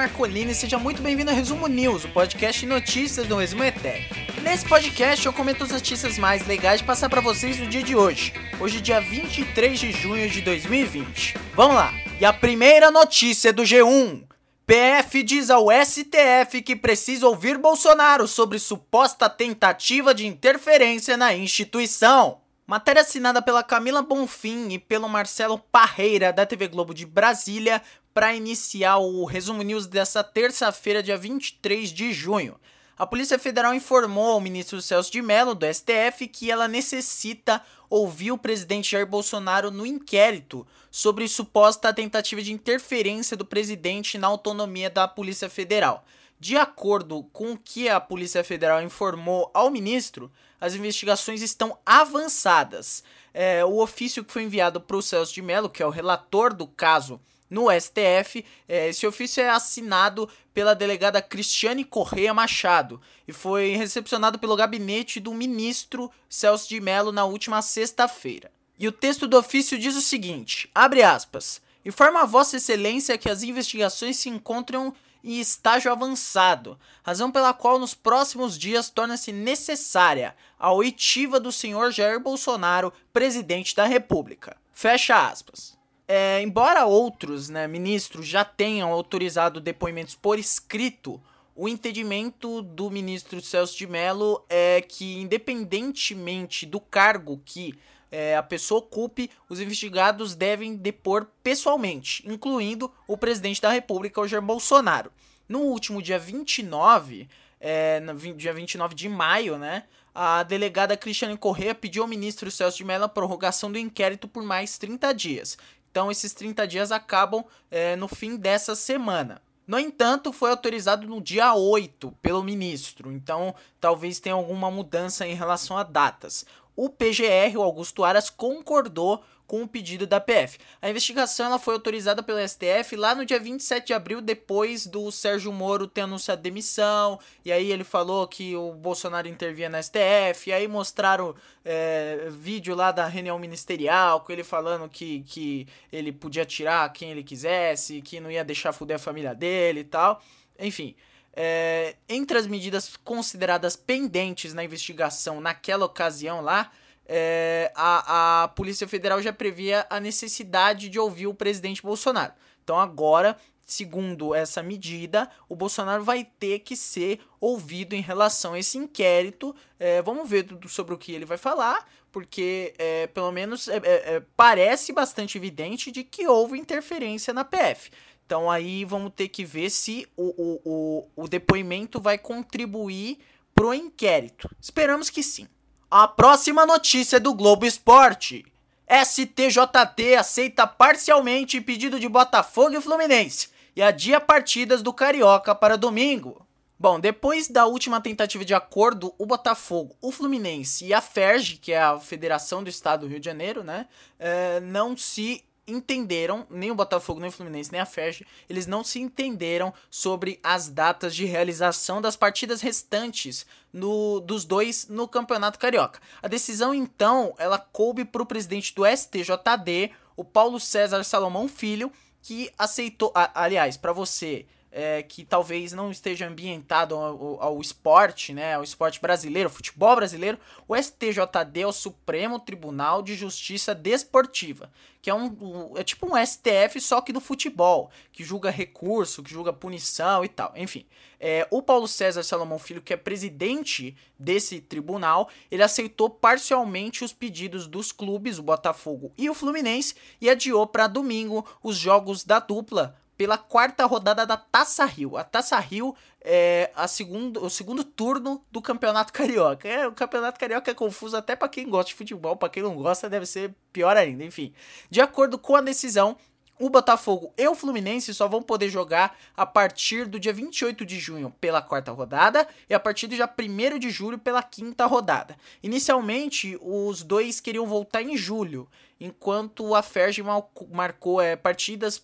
Marcolini seja muito bem-vindo ao Resumo News, o podcast de notícias do Resumo ETEC. Nesse podcast eu comento as notícias mais legais de passar para vocês no dia de hoje, hoje dia 23 de junho de 2020. Vamos lá! E a primeira notícia é do G1. PF diz ao STF que precisa ouvir Bolsonaro sobre suposta tentativa de interferência na instituição. Matéria assinada pela Camila Bonfim e pelo Marcelo Parreira, da TV Globo de Brasília, para iniciar o resumo news dessa terça-feira, dia 23 de junho. A Polícia Federal informou ao ministro Celso de Mello, do STF, que ela necessita ouvir o presidente Jair Bolsonaro no inquérito sobre suposta tentativa de interferência do presidente na autonomia da Polícia Federal. De acordo com o que a Polícia Federal informou ao ministro, as investigações estão avançadas. É, o ofício que foi enviado para o Celso de Mello, que é o relator do caso no STF, é, esse ofício é assinado pela delegada Cristiane Correia Machado e foi recepcionado pelo gabinete do ministro Celso de Mello na última sexta-feira. E o texto do ofício diz o seguinte: abre aspas. Informa a Vossa Excelência que as investigações se encontram em estágio avançado, razão pela qual nos próximos dias torna-se necessária a oitiva do senhor Jair Bolsonaro, presidente da República. Fecha aspas. É, embora outros né, ministros já tenham autorizado depoimentos por escrito, o entendimento do ministro Celso de Mello é que, independentemente do cargo que é, a pessoa ocupe, os investigados devem depor pessoalmente, incluindo o presidente da República, Jair Bolsonaro. No último dia 29, é, no dia 29 de maio, né, a delegada Cristiane Corrêa pediu ao ministro Celso de Mello a prorrogação do inquérito por mais 30 dias. Então, esses 30 dias acabam é, no fim dessa semana. No entanto, foi autorizado no dia 8 pelo ministro, então talvez tenha alguma mudança em relação a datas o PGR, o Augusto Aras, concordou com o pedido da PF. A investigação ela foi autorizada pelo STF lá no dia 27 de abril, depois do Sérgio Moro ter anunciado demissão, e aí ele falou que o Bolsonaro intervia na STF, e aí mostraram é, vídeo lá da reunião ministerial, com ele falando que, que ele podia tirar quem ele quisesse, que não ia deixar fuder a família dele e tal. Enfim, é, entre as medidas consideradas pendentes na investigação naquela ocasião lá, é, a, a Polícia Federal já previa a necessidade de ouvir o presidente Bolsonaro. Então agora, segundo essa medida, o Bolsonaro vai ter que ser ouvido em relação a esse inquérito. É, vamos ver sobre o que ele vai falar, porque é, pelo menos é, é, é, parece bastante evidente de que houve interferência na PF. Então aí vamos ter que ver se o, o, o, o depoimento vai contribuir pro inquérito. Esperamos que sim. A próxima notícia é do Globo Esporte. STJT aceita parcialmente pedido de Botafogo e Fluminense e adia partidas do Carioca para domingo. Bom, depois da última tentativa de acordo, o Botafogo, o Fluminense e a FERJ, que é a Federação do Estado do Rio de Janeiro, né, é, não se entenderam, nem o Botafogo, nem o Fluminense, nem a FERJ, eles não se entenderam sobre as datas de realização das partidas restantes no, dos dois no Campeonato Carioca. A decisão, então, ela coube para o presidente do STJD, o Paulo César Salomão Filho, que aceitou, a, aliás, para você é, que talvez não esteja ambientado ao, ao, esporte, né, ao esporte brasileiro, futebol brasileiro, o STJD é o Supremo Tribunal de Justiça Desportiva, que é um é tipo um STF só que do futebol, que julga recurso, que julga punição e tal. Enfim, é, o Paulo César Salomão Filho, que é presidente desse tribunal, ele aceitou parcialmente os pedidos dos clubes, o Botafogo e o Fluminense, e adiou para domingo os jogos da dupla pela quarta rodada da Taça Rio. A Taça Rio é a segundo, o segundo turno do Campeonato Carioca. É, o Campeonato Carioca é confuso até para quem gosta de futebol, para quem não gosta deve ser pior ainda, enfim. De acordo com a decisão, o Botafogo e o Fluminense só vão poder jogar a partir do dia 28 de junho pela quarta rodada e a partir do dia 1 de julho pela quinta rodada. Inicialmente, os dois queriam voltar em julho, enquanto a Ferg marcou é, partidas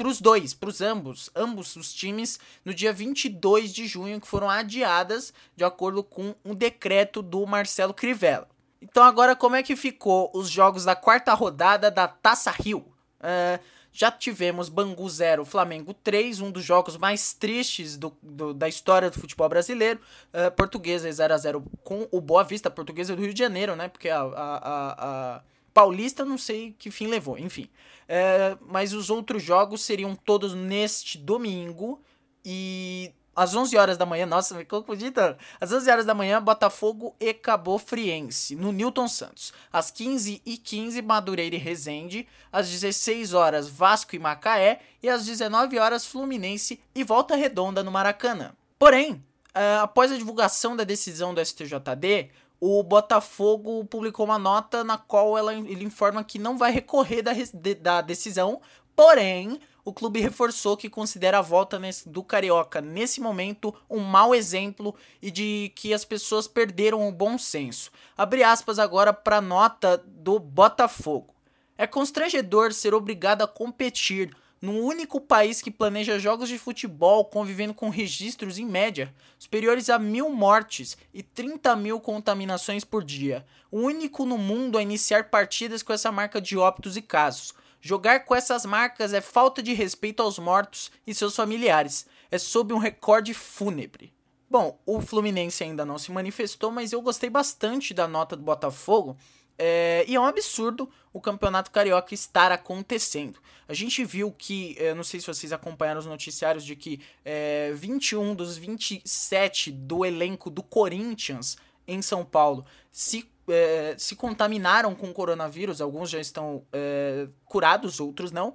para os dois, para os ambos, ambos os times, no dia 22 de junho, que foram adiadas de acordo com um decreto do Marcelo Crivella. Então agora como é que ficou os jogos da quarta rodada da Taça Rio? Uh, Já tivemos Bangu 0, Flamengo 3, um dos jogos mais tristes do, do da história do futebol brasileiro. Uh, portuguesa 0 a 0 com o Boa Vista, portuguesa do Rio de Janeiro, né? Porque a, a, a, a Paulista não sei que fim levou, enfim. É, mas os outros jogos seriam todos neste domingo. E às 11 horas da manhã, nossa, me confundi tanto. Às 11 horas da manhã, Botafogo e Cabo Friense, no Newton Santos. Às 15h15, Madureira e Resende. Às 16 horas, Vasco e Macaé. E às 19 horas, Fluminense e Volta Redonda no Maracanã. Porém, uh, após a divulgação da decisão do STJD, o Botafogo publicou uma nota na qual ela, ele informa que não vai recorrer da, da decisão, porém o clube reforçou que considera a volta nesse, do Carioca nesse momento um mau exemplo e de que as pessoas perderam o bom senso. Abre aspas agora para a nota do Botafogo. É constrangedor ser obrigado a competir num único país que planeja jogos de futebol convivendo com registros em média superiores a mil mortes e 30 mil contaminações por dia. O único no mundo a iniciar partidas com essa marca de óbitos e casos. Jogar com essas marcas é falta de respeito aos mortos e seus familiares. É sob um recorde fúnebre. Bom, o Fluminense ainda não se manifestou, mas eu gostei bastante da nota do Botafogo. É, e é um absurdo o Campeonato Carioca estar acontecendo. A gente viu que, eu não sei se vocês acompanharam os noticiários, de que é, 21 dos 27 do elenco do Corinthians em São Paulo se é, se contaminaram com coronavírus, alguns já estão é, curados, outros não.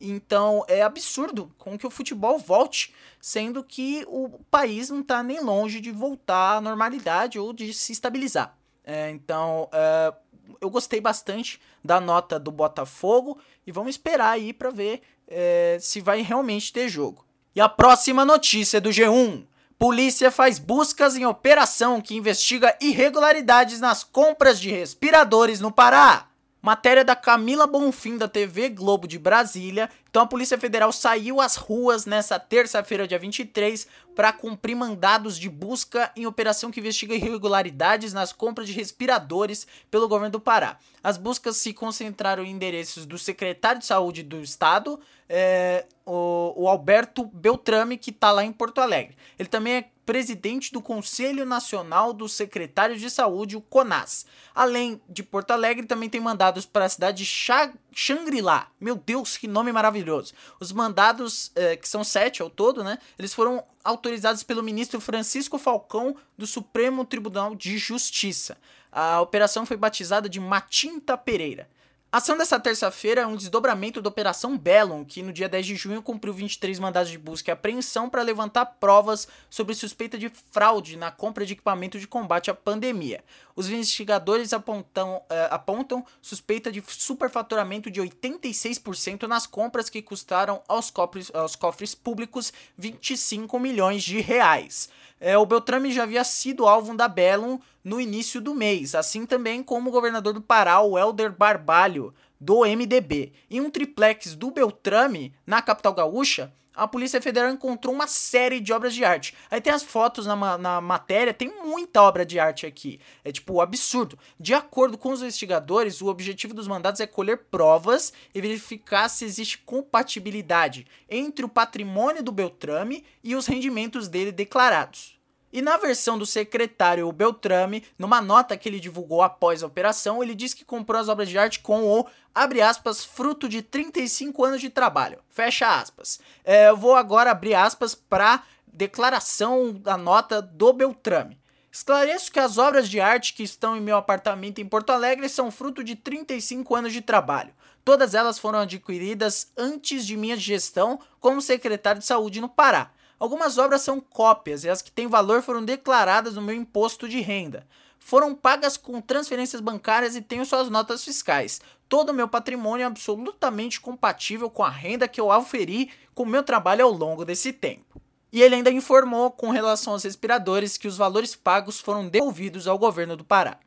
Então é absurdo com que o futebol volte, sendo que o país não está nem longe de voltar à normalidade ou de se estabilizar. É, então é, eu gostei bastante da nota do Botafogo e vamos esperar aí para ver é, se vai realmente ter jogo. E a próxima notícia do G1. Polícia faz buscas em operação que investiga irregularidades nas compras de respiradores no Pará. Matéria da Camila Bonfim da TV Globo de Brasília. Então a Polícia Federal saiu às ruas nessa terça-feira, dia 23, para cumprir mandados de busca em operação que investiga irregularidades nas compras de respiradores pelo governo do Pará. As buscas se concentraram em endereços do secretário de Saúde do Estado, é, o, o, Alberto Beltrame, que está lá em Porto Alegre. Ele também é presidente do Conselho Nacional dos Secretários de Saúde, o CONAS. Além de Porto Alegre, também tem mandados para a cidade de Xangri-Lá. Meu Deus, que nome maravilhoso! Os mandados, é, que são sete ao todo, né? Eles foram autorizados pelo ministro Francisco Falcão do Supremo Tribunal de Justiça. A operação foi batizada de Matinta Pereira. A ação dessa terça-feira é um desdobramento da Operação Bellum, que no dia 10 de junho cumpriu 23 mandados de busca e apreensão para levantar provas sobre suspeita de fraude na compra de equipamento de combate à pandemia. Os investigadores apontam, uh, apontam suspeita de superfaturamento de 86% nas compras que custaram aos cofres, aos cofres públicos 25 milhões de reais. É, o Beltrame já havia sido alvo da Bellum no início do mês, assim também como o governador do Pará, o Helder Barbalho, do MDB. Em um triplex do Beltrame, na capital gaúcha, a Polícia Federal encontrou uma série de obras de arte. Aí tem as fotos na, na matéria, tem muita obra de arte aqui. É tipo absurdo. De acordo com os investigadores, o objetivo dos mandados é colher provas e verificar se existe compatibilidade entre o patrimônio do Beltrame e os rendimentos dele declarados. E na versão do secretário Beltrame, numa nota que ele divulgou após a operação, ele diz que comprou as obras de arte com o, abre aspas, fruto de 35 anos de trabalho. Fecha aspas. É, eu vou agora abrir aspas para declaração da nota do Beltrame. Esclareço que as obras de arte que estão em meu apartamento em Porto Alegre são fruto de 35 anos de trabalho. Todas elas foram adquiridas antes de minha gestão como secretário de saúde no Pará. Algumas obras são cópias e as que têm valor foram declaradas no meu imposto de renda. Foram pagas com transferências bancárias e tenho suas notas fiscais. Todo o meu patrimônio é absolutamente compatível com a renda que eu auferi com o meu trabalho ao longo desse tempo. E ele ainda informou, com relação aos respiradores, que os valores pagos foram devolvidos ao governo do Pará.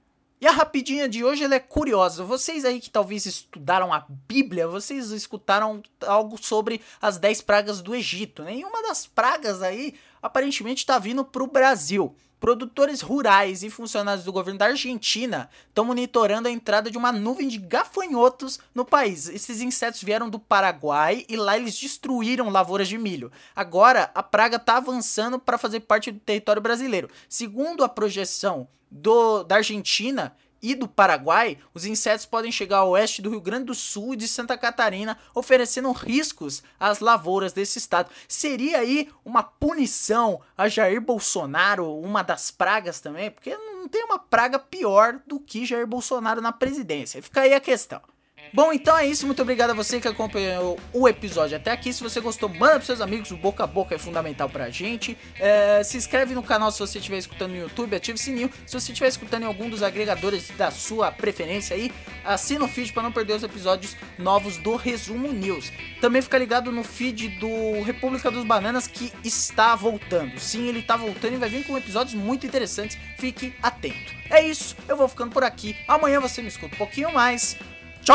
E a rapidinha de hoje ela é curiosa. Vocês aí que talvez estudaram a Bíblia, vocês escutaram algo sobre as 10 pragas do Egito. Nenhuma né? das pragas aí aparentemente está vindo para o Brasil. Produtores rurais e funcionários do governo da Argentina estão monitorando a entrada de uma nuvem de gafanhotos no país. Esses insetos vieram do Paraguai e lá eles destruíram lavouras de milho. Agora a praga está avançando para fazer parte do território brasileiro. Segundo a projeção do, da Argentina, e do Paraguai, os insetos podem chegar ao oeste do Rio Grande do Sul e de Santa Catarina, oferecendo riscos às lavouras desse estado. Seria aí uma punição a Jair Bolsonaro, uma das pragas também, porque não tem uma praga pior do que Jair Bolsonaro na presidência. Fica aí a questão. Bom, então é isso. Muito obrigado a você que acompanhou o episódio até aqui. Se você gostou, manda pros seus amigos. O boca a boca é fundamental pra gente. É, se inscreve no canal se você estiver escutando no YouTube. Ative o sininho. Se você estiver escutando em algum dos agregadores da sua preferência aí, assina o feed para não perder os episódios novos do Resumo News. Também fica ligado no feed do República dos Bananas que está voltando. Sim, ele está voltando e vai vir com episódios muito interessantes. Fique atento. É isso. Eu vou ficando por aqui. Amanhã você me escuta um pouquinho mais. 走